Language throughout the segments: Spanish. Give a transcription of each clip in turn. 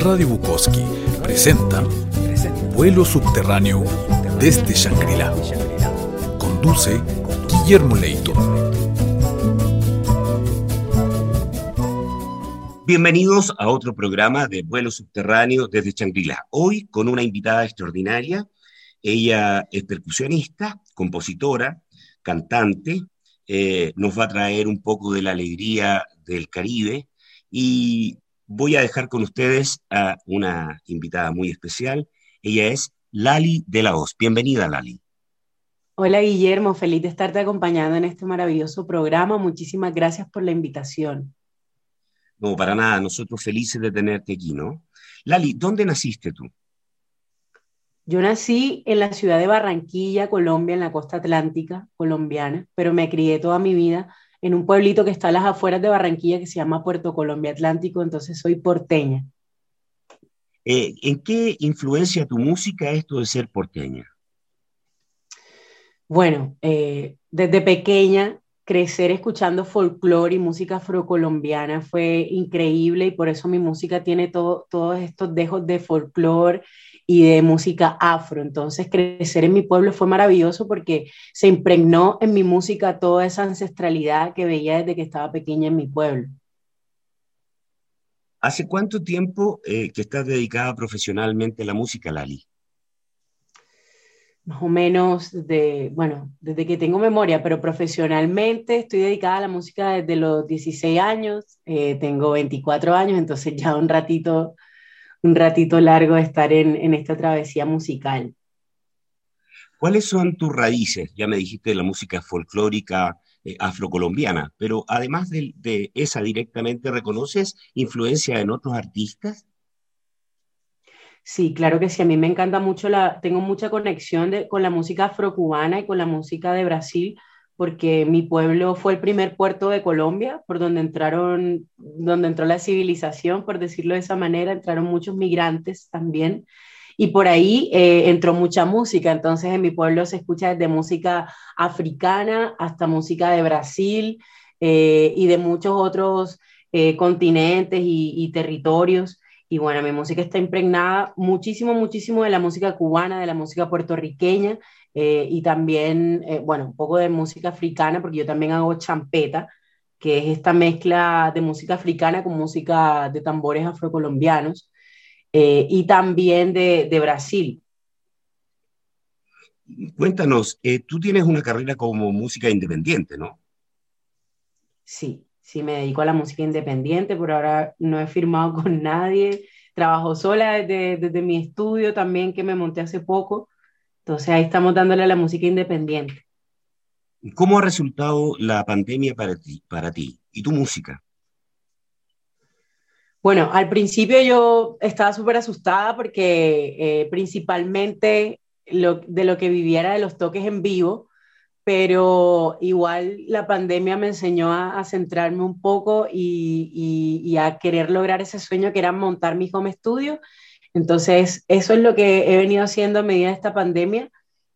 Radio Bukowski presenta Vuelo Subterráneo desde Shangri-La. Conduce Guillermo Leito. Bienvenidos a otro programa de Vuelo Subterráneo desde Shangri-La. Hoy con una invitada extraordinaria. Ella es percusionista, compositora, cantante, eh, nos va a traer un poco de la alegría del Caribe y voy a dejar con ustedes a una invitada muy especial. Ella es Lali de la Hoz. Bienvenida, Lali. Hola, Guillermo. Feliz de estarte acompañando en este maravilloso programa. Muchísimas gracias por la invitación. No, para nada. Nosotros felices de tenerte aquí, ¿no? Lali, ¿dónde naciste tú? Yo nací en la ciudad de Barranquilla, Colombia, en la costa atlántica colombiana, pero me crié toda mi vida en un pueblito que está a las afueras de Barranquilla que se llama Puerto Colombia Atlántico, entonces soy porteña. Eh, ¿En qué influencia tu música esto de ser porteña? Bueno, eh, desde pequeña crecer escuchando folclore y música afrocolombiana fue increíble y por eso mi música tiene todo, todos estos dejos de folclore y de música afro. Entonces, crecer en mi pueblo fue maravilloso porque se impregnó en mi música toda esa ancestralidad que veía desde que estaba pequeña en mi pueblo. ¿Hace cuánto tiempo eh, que estás dedicada profesionalmente a la música, Lali? Más o menos de, bueno, desde que tengo memoria, pero profesionalmente estoy dedicada a la música desde los 16 años, eh, tengo 24 años, entonces ya un ratito un ratito largo de estar en, esta travesía musical. ¿Cuáles son tus raíces? Ya me dijiste de la música folclórica eh, afrocolombiana, pero además de, esa directamente, ¿reconoces influencia en otros artistas? Sí, claro que sí. A mí me encanta mucho la, tengo mucha conexión con la música afrocubana y con la música de Brasil, porque mi pueblo fue el primer puerto de Colombia, por donde entraron, donde entró la civilización, por decirlo de esa manera, entraron muchos migrantes también, y por ahí eh, entró mucha música, entonces en mi pueblo se escucha desde música africana hasta música de Brasil eh, y de muchos otros eh, continentes y, y territorios. Y bueno, mi música está impregnada muchísimo, muchísimo de la música cubana, de la música puertorriqueña, eh, y también, eh, bueno, un poco de música africana, porque yo también hago champeta, que es esta mezcla de música africana con música de tambores afrocolombianos, eh, y también de, de, Brasil. Cuéntanos, tú tienes una carrera como música independiente, ¿no? Sí, sí, me dedico a la música independiente, por ahora no he firmado con nadie, trabajo sola desde, desde mi estudio también que me monté hace poco entonces ahí estamos dándole a la música independiente. ¿Cómo ha resultado la pandemia para ti, para ti y tu música? Bueno, al principio yo estaba súper asustada porque eh, principalmente lo, de lo que viviera de los toques en vivo, pero igual la pandemia me enseñó a, centrarme un poco y, y, a querer lograr ese sueño que era montar mi home studio entonces, eso es lo que he venido haciendo a medida de esta pandemia.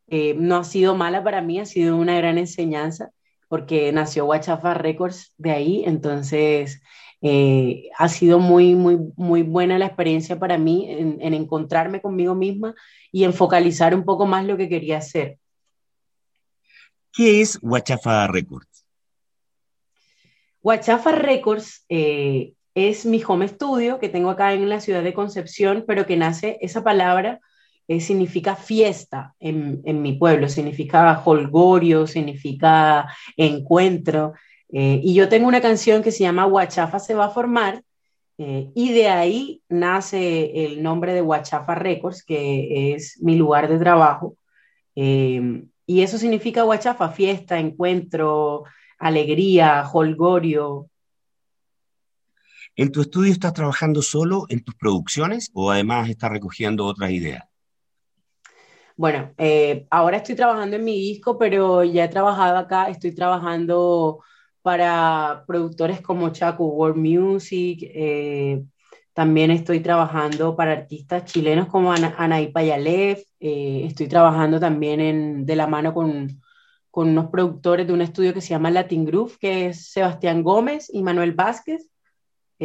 Eh, no ha sido mala para mí, ha sido una gran enseñanza, porque nació Guachafa Records de ahí, entonces eh, ha sido muy, muy, muy buena la experiencia para mí en, en, encontrarme conmigo misma y en focalizar un poco más lo que quería hacer. ¿Qué es Guachafa Records? Guachafa Records eh, es mi home studio que tengo acá en la ciudad de Concepción, pero que nace, esa palabra eh, significa fiesta en, mi pueblo, significa holgorio, significa encuentro. Eh, y yo tengo una canción que se llama Huachafa se va a formar, eh, y de ahí nace el nombre de Huachafa Records, que es mi lugar de trabajo. y eso significa Huachafa, fiesta, encuentro, alegría, holgorio, ¿En tu estudio estás trabajando solo en tus producciones o además estás recogiendo otras ideas? Bueno, eh, ahora estoy trabajando en mi disco, pero ya he trabajado acá, estoy trabajando para productores como Chaco World Music, eh, también estoy trabajando para artistas chilenos como Anaí Payalev, eh, estoy trabajando también de la mano con, con unos productores de un estudio que se llama Latin Groove, que es Sebastián Gómez y Manuel Vázquez.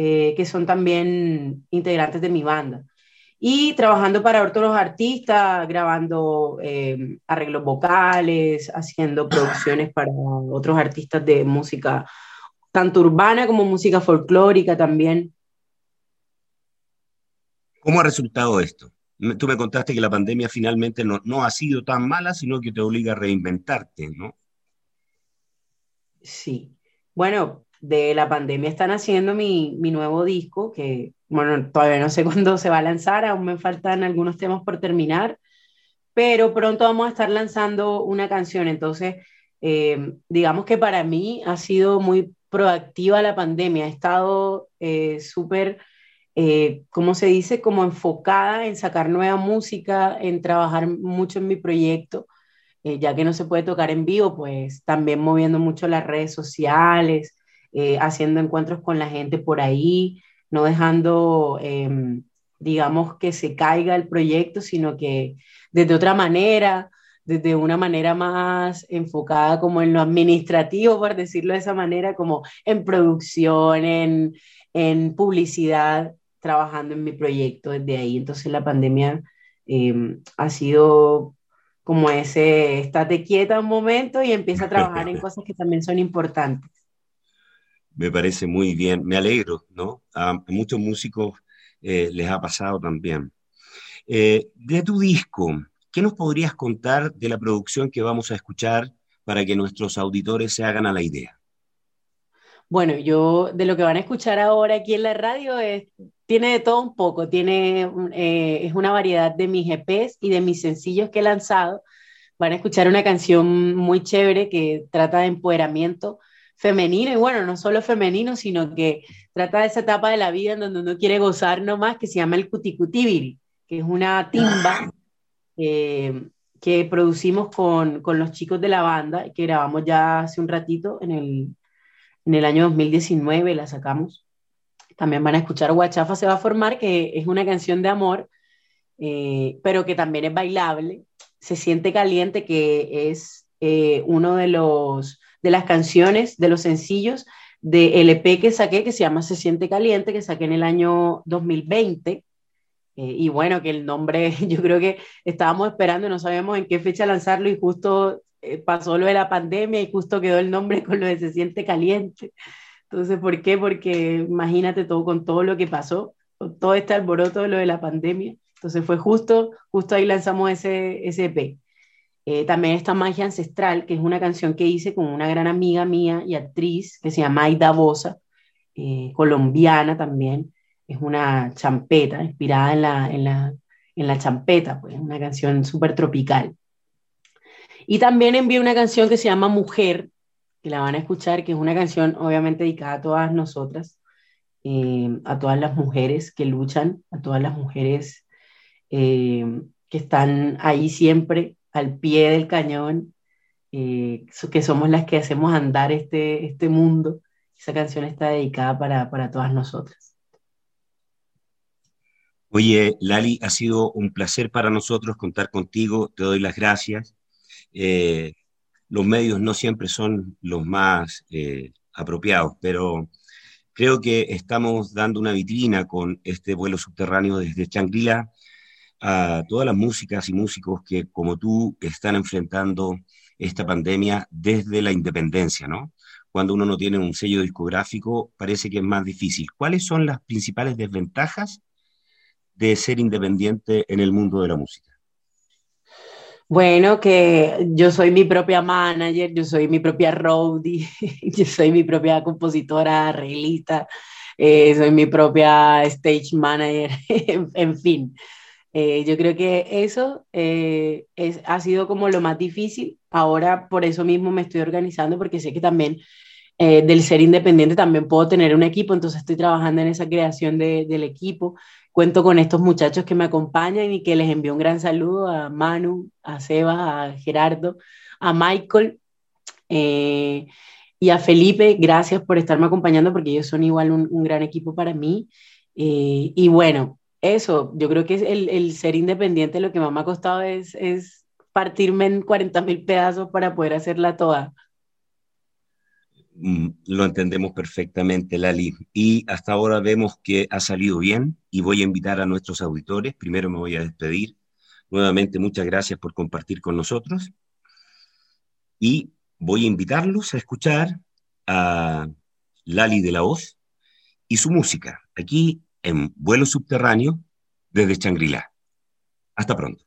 Eh, que son también integrantes de mi banda. Y trabajando para otros artistas, grabando eh, arreglos vocales, haciendo producciones para otros artistas de música, tanto urbana como música folclórica también. ¿Cómo ha resultado esto? Tú me contaste que la pandemia finalmente no, no ha sido tan mala, sino que te obliga a reinventarte, ¿no? Sí. Bueno, de la pandemia están haciendo mi, mi, nuevo disco, que bueno, todavía no sé cuándo se va a lanzar, aún me faltan algunos temas por terminar, pero pronto vamos a estar lanzando una canción. Entonces, eh, digamos que para mí ha sido muy proactiva la pandemia, he estado eh, súper, eh, ¿cómo se dice? Como enfocada en sacar nueva música, en trabajar mucho en mi proyecto. Eh, ya que no se puede tocar en vivo, pues también moviendo mucho las redes sociales, eh, haciendo encuentros con la gente por ahí, no dejando, em, digamos, que se caiga el proyecto, sino que desde otra manera, desde una manera más enfocada como en lo administrativo, por decirlo de esa manera, como en producción, en, en publicidad, trabajando en mi proyecto desde ahí. Entonces la pandemia em, ha sido como ese, estate quieta un momento y empieza a trabajar en cosas que también son importantes. Me parece muy bien, me alegro, ¿no? A muchos músicos eh, les ha pasado también. Eh, de tu disco, ¿qué nos podrías contar de la producción que vamos a escuchar para que nuestros auditores se hagan a la idea? Bueno, yo de lo que van a escuchar ahora aquí en la radio tiene de todo un poco, tiene, eh, es una variedad de mis EPs y de mis sencillos que he lanzado. Van a escuchar una canción muy chévere que trata de empoderamiento femenino y bueno, no solo femenino, sino que trata de esa etapa de la vida en donde uno quiere gozar nomás, que se llama el cuticutibiri, que es una timba eh, que producimos con, con, los chicos de la banda, que grabamos ya hace un ratito en el, en el año 2019, la sacamos. También van a escuchar Guachafa se va a formar, que es una canción de amor, eh, pero que también es bailable. Se siente caliente, que es eh, uno de los de las canciones, de los sencillos de LP que saqué, que se llama Se siente caliente, que saqué en el año 2020. Eh, y bueno, que el nombre, yo creo que estábamos esperando, no sabíamos en qué fecha lanzarlo y justo pasó lo de la pandemia y justo quedó el nombre con lo de Se siente caliente. Entonces, ¿por qué? Porque imagínate todo con todo lo que pasó, con todo este alboroto de lo de la pandemia. Entonces fue justo, justo ahí lanzamos ese, ese EP. Eh, también está Magia Ancestral, que es una canción que hice con una gran amiga mía y actriz que se llama Aida Bosa, eh, colombiana también. Es una champeta, inspirada en la, en la, en la champeta, pues una canción súper tropical. Y también envié una canción que se llama Mujer, que la van a escuchar, que es una canción obviamente dedicada a todas nosotras, eh, a todas las mujeres que luchan, a todas las mujeres que están ahí siempre al pie del cañón, eh, que somos las que hacemos andar este, este mundo. Esa canción está dedicada para, para todas nosotras. Oye, Lali, ha sido un placer para nosotros contar contigo. Te doy las gracias los medios no siempre son los más eh, apropiados, pero creo que estamos dando una vitrina con este vuelo subterráneo desde Changrila a todas las músicas y músicos que, como tú, están enfrentando esta pandemia desde la independencia, ¿no? Cuando uno no tiene un sello discográfico, parece que es más difícil. ¿Cuáles son las principales desventajas de ser independiente en el mundo de la música? Bueno, que yo soy mi propia manager, yo soy mi propia roadie, yo soy mi propia compositora, arreglista, eh, soy mi propia stage manager, en, fin. Eh, yo creo que eso eh, es, ha sido como lo más difícil. Ahora por eso mismo me estoy organizando porque sé que también del ser independiente también puedo tener un equipo, entonces estoy trabajando en esa creación de, del equipo cuento con estos muchachos que me acompañan y que les envío un gran saludo a Manu, a Seba, a Gerardo, a Michael eh, y a Felipe. Gracias por estarme acompañando porque ellos son igual un, gran equipo para mí. Eh, y bueno, eso, yo creo que el, el, ser independiente lo que más me ha costado es, es partirme en 40 mil pedazos para poder hacerla toda. Mm, lo entendemos perfectamente, Lali. Y hasta ahora vemos que ha salido bien y voy a invitar a nuestros auditores. Primero me voy a despedir. Nuevamente, muchas gracias por compartir con nosotros. Y voy a invitarlos a escuchar a Lali de la Hoz y su música aquí en Vuelo Subterráneo desde Changrila. Hasta pronto.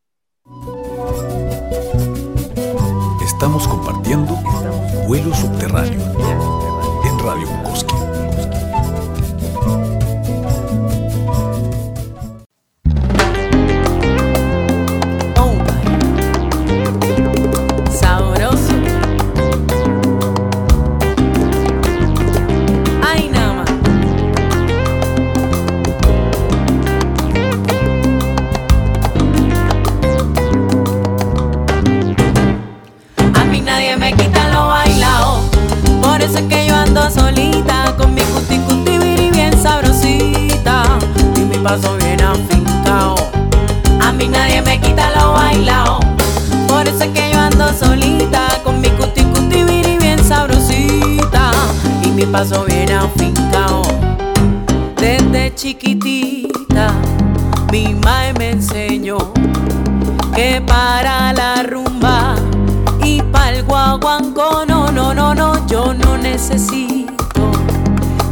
Estamos compartiendo Vuelo Subterráneo paso bien afincao. Desde chiquitita mi madre me enseñó que para la rumba y para el guaguanco no, no, no, no, yo no necesito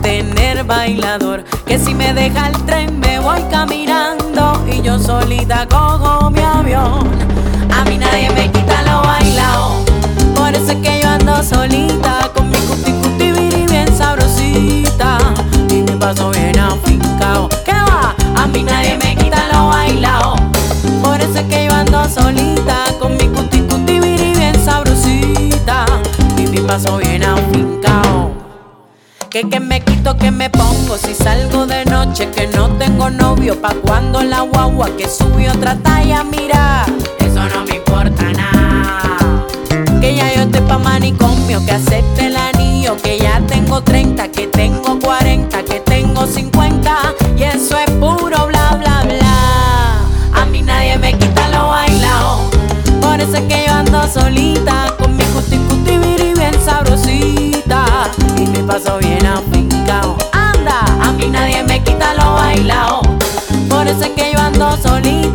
tener bailador. Que si me deja el tren me voy caminando y yo solita cojo mi avión. Que me quito, que me pongo si salgo de noche, que no tengo novio, pa' cuando la guagua que subió otra talla, mira, eso no me importa nada. Que ya yo estoy pa' manicomio, que acepte el anillo, que ya tengo 30, que tengo 40, que tengo 50, y eso es puro bla bla bla. A mí nadie me quita lo bailado, por eso es que yo ando solita, paso bien nadie me quita lo bailao. Por eso es que yo ando solita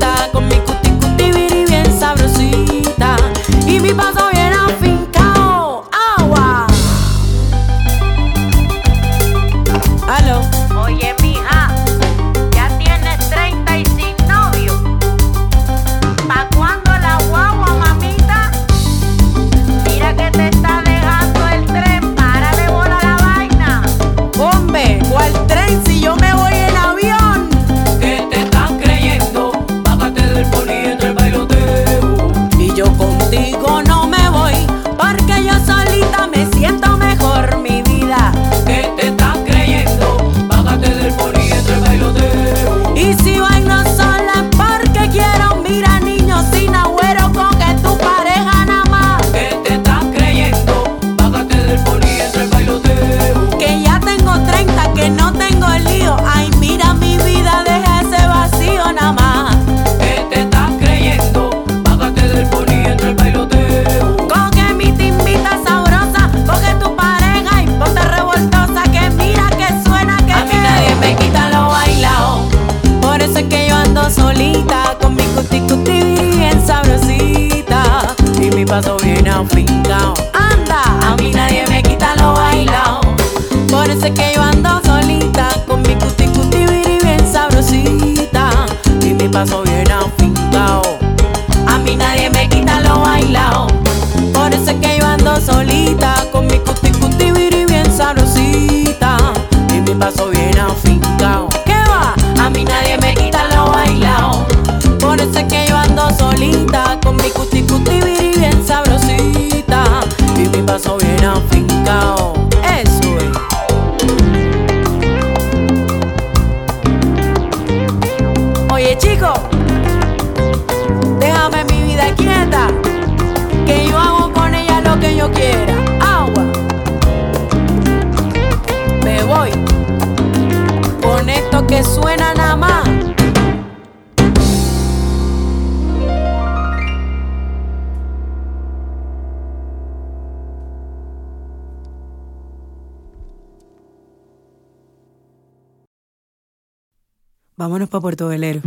que yo hago con ella lo que yo quiera. Agua, me voy con esto que suena nada más. Vámonos para Puerto Velero.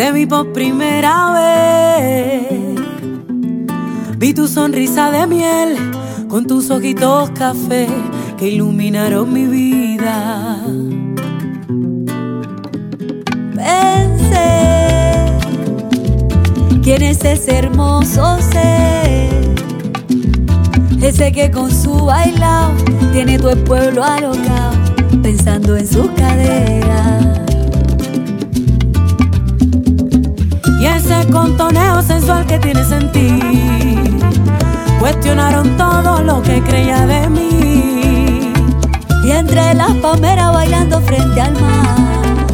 Te vi por primera vez. Vi tu sonrisa de miel con tus ojitos café que iluminaron mi vida. Pensé, ¿quién es ese hermoso ser? Ese que con su bailao tiene el pueblo alocao, pensando en sus caderas. Ese contoneo sensual que tienes en ti Cuestionaron todo lo que creía de mí. Y entre las palmeras bailando frente al mar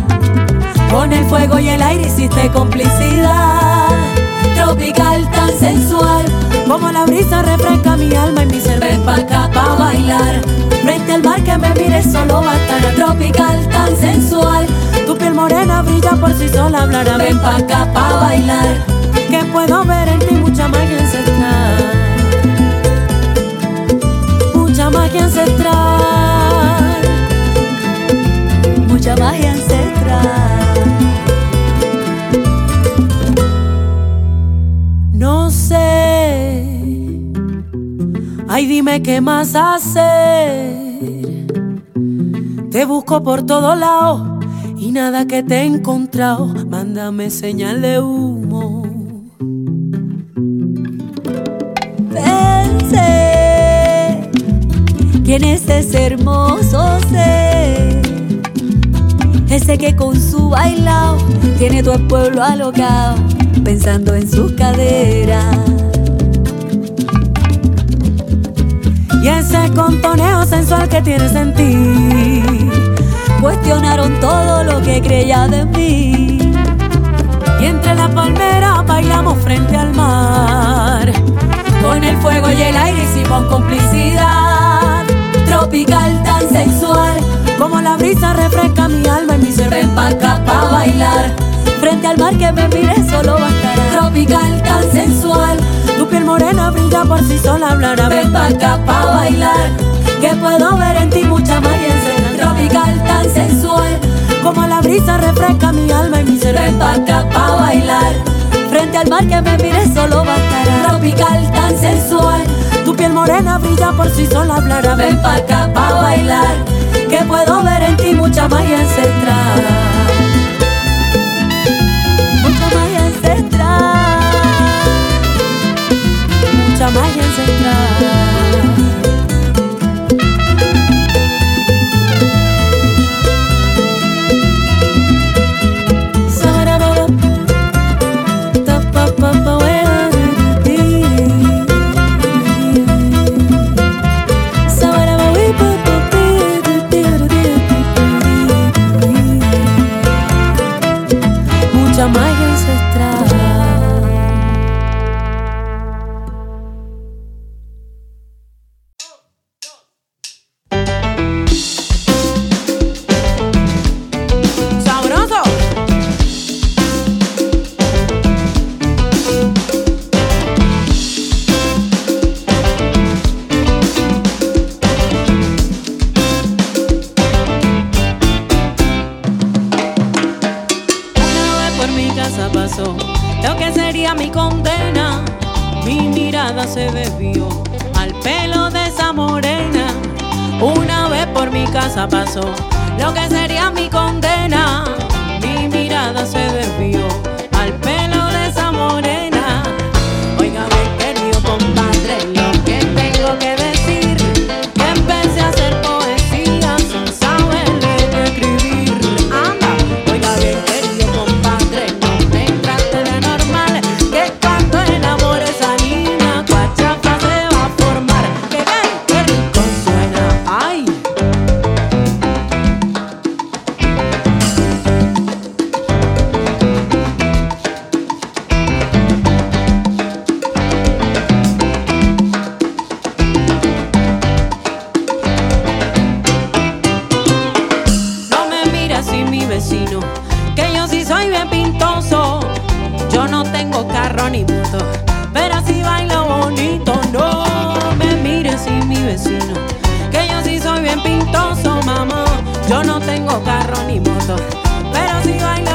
Con el fuego y el aire hiciste complicidad. Tropical tan sensual Como la brisa refresca mi alma y mi ser Ven pa' acá pa' bailar. Frente al mar que me mires solo bastará Tropical tan sensual morena brilla por sí sola hablará Ven pa' acá pa' bailar Que puedo ver en ti mucha magia ancestral Mucha magia ancestral Mucha magia ancestral No sé Ay dime qué más hacer Te busco por todos lados nada que te he encontrado, mándame señal de humo. Pensé, ¿quién es ese hermoso ser? Ese que con su bailao tiene todo el pueblo alocao, pensando en sus caderas. Y ese contoneo sensual que tienes en ti cuestionaron todo lo que creía de mí. Y entre las palmeras bailamos frente al mar. Con el fuego y el aire hicimos complicidad. Tropical tan sensual. Como la brisa refresca mi alma y mi ser. Ven pa' acá pa' bailar. Frente al mar que me mires solo bastará. Tropical tan sensual. Tu piel morena brilla por sí sola hablará. Ven pa' acá pa' bailar. Que puedo ver en ti mucha magia Tropical tan sensual. Como la brisa refresca mi alma y mi ser. Ven pa' acá pa' bailar. Frente al mar que me mires solo bastará. Tropical tan sensual. Tu piel morena brilla por sí sola hablará. Ven pa' acá pa' bailar. Que puedo ver en ti mucha magia ancestral. Mucha magia ancestral. Mucha magia ancestral. Yo no tengo carro ni moto, pero si hay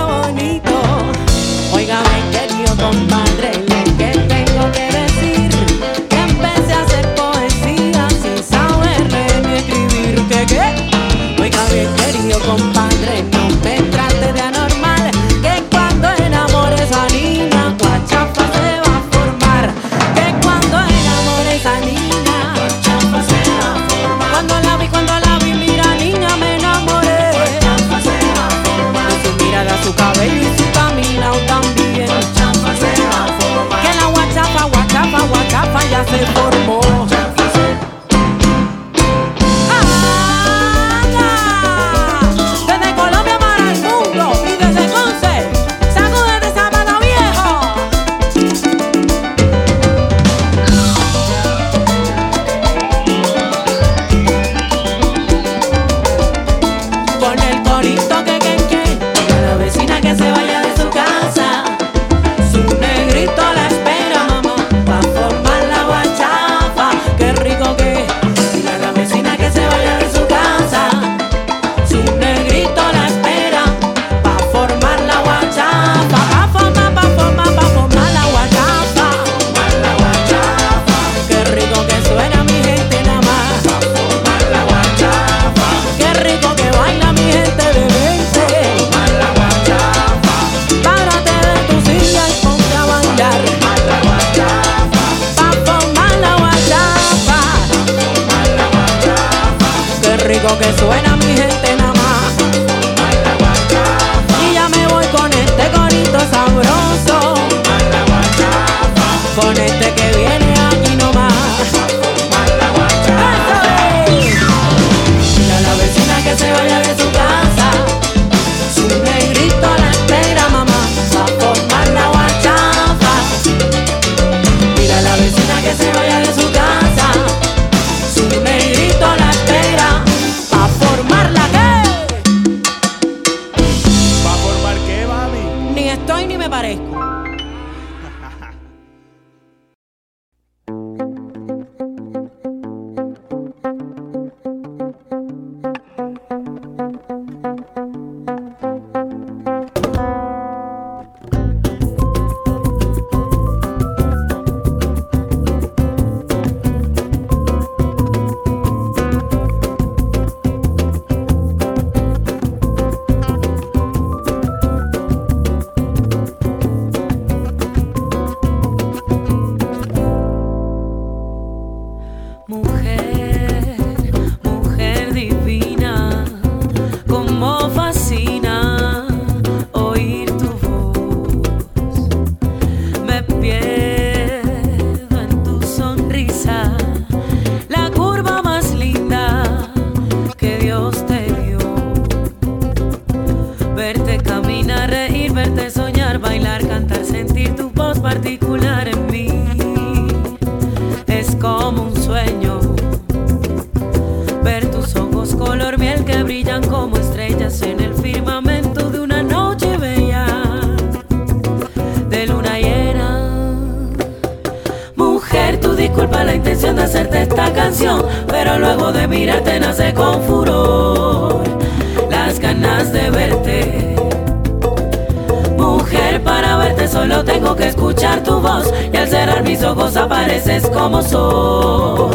escuchar tu voz y al cerrar mis ojos apareces como soy,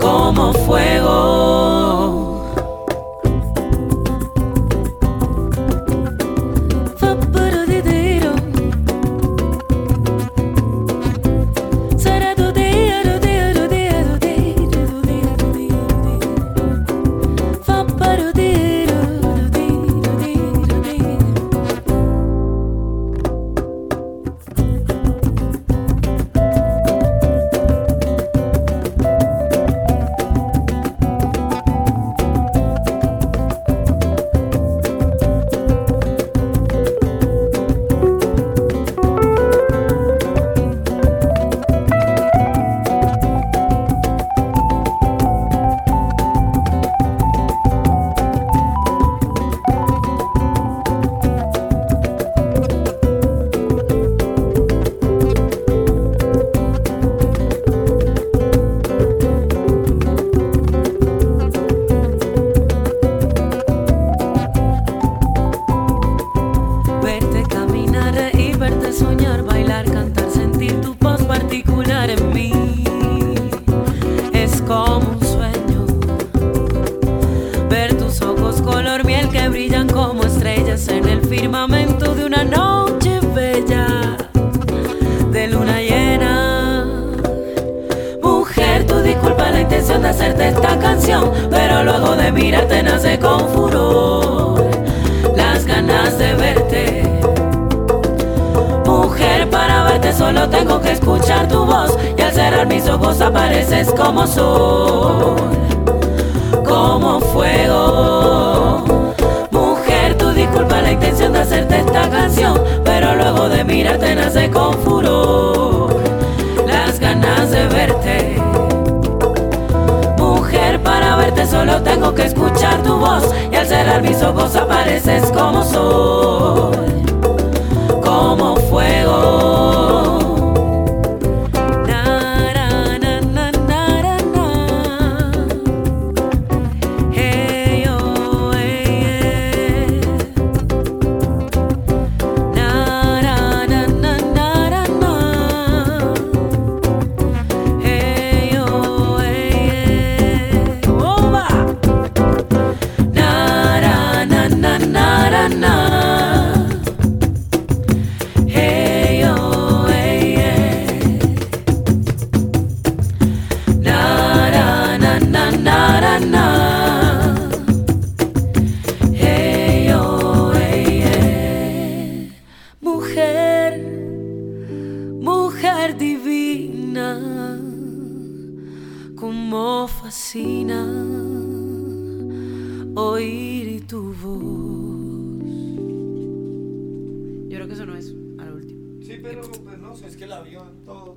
como fue. mis ojos apareces como soy. yun to.